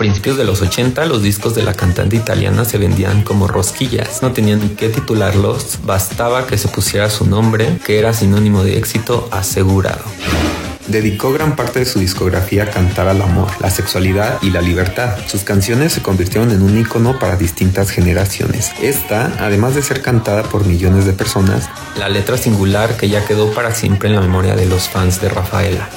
principios de los 80 los discos de la cantante italiana se vendían como rosquillas. No tenían ni qué titularlos, bastaba que se pusiera su nombre, que era sinónimo de éxito asegurado. Dedicó gran parte de su discografía a cantar al amor, la sexualidad y la libertad. Sus canciones se convirtieron en un icono para distintas generaciones. Esta, además de ser cantada por millones de personas, la letra singular que ya quedó para siempre en la memoria de los fans de Rafaela.